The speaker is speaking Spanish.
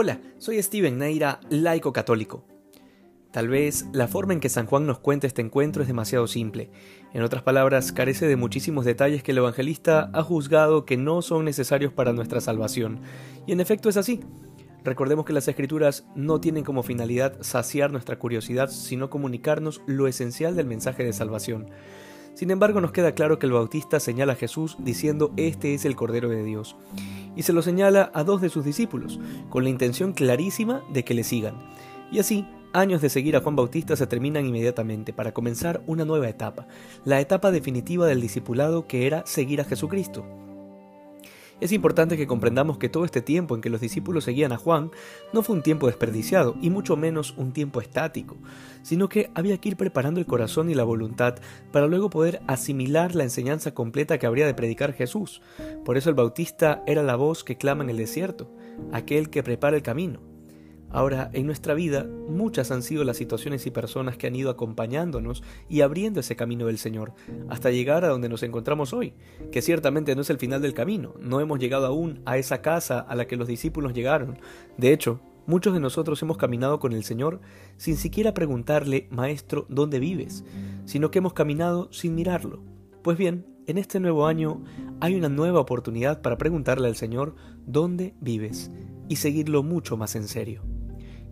Hola, soy Steven Neira, laico católico. Tal vez la forma en que San Juan nos cuenta este encuentro es demasiado simple. En otras palabras, carece de muchísimos detalles que el evangelista ha juzgado que no son necesarios para nuestra salvación. Y en efecto es así. Recordemos que las escrituras no tienen como finalidad saciar nuestra curiosidad, sino comunicarnos lo esencial del mensaje de salvación. Sin embargo, nos queda claro que el Bautista señala a Jesús diciendo, Este es el Cordero de Dios y se lo señala a dos de sus discípulos, con la intención clarísima de que le sigan. Y así, años de seguir a Juan Bautista se terminan inmediatamente para comenzar una nueva etapa, la etapa definitiva del discipulado que era seguir a Jesucristo. Es importante que comprendamos que todo este tiempo en que los discípulos seguían a Juan no fue un tiempo desperdiciado y mucho menos un tiempo estático, sino que había que ir preparando el corazón y la voluntad para luego poder asimilar la enseñanza completa que habría de predicar Jesús. Por eso el Bautista era la voz que clama en el desierto, aquel que prepara el camino. Ahora, en nuestra vida, muchas han sido las situaciones y personas que han ido acompañándonos y abriendo ese camino del Señor, hasta llegar a donde nos encontramos hoy, que ciertamente no es el final del camino, no hemos llegado aún a esa casa a la que los discípulos llegaron. De hecho, muchos de nosotros hemos caminado con el Señor sin siquiera preguntarle, Maestro, ¿dónde vives? sino que hemos caminado sin mirarlo. Pues bien, en este nuevo año hay una nueva oportunidad para preguntarle al Señor, ¿dónde vives? y seguirlo mucho más en serio.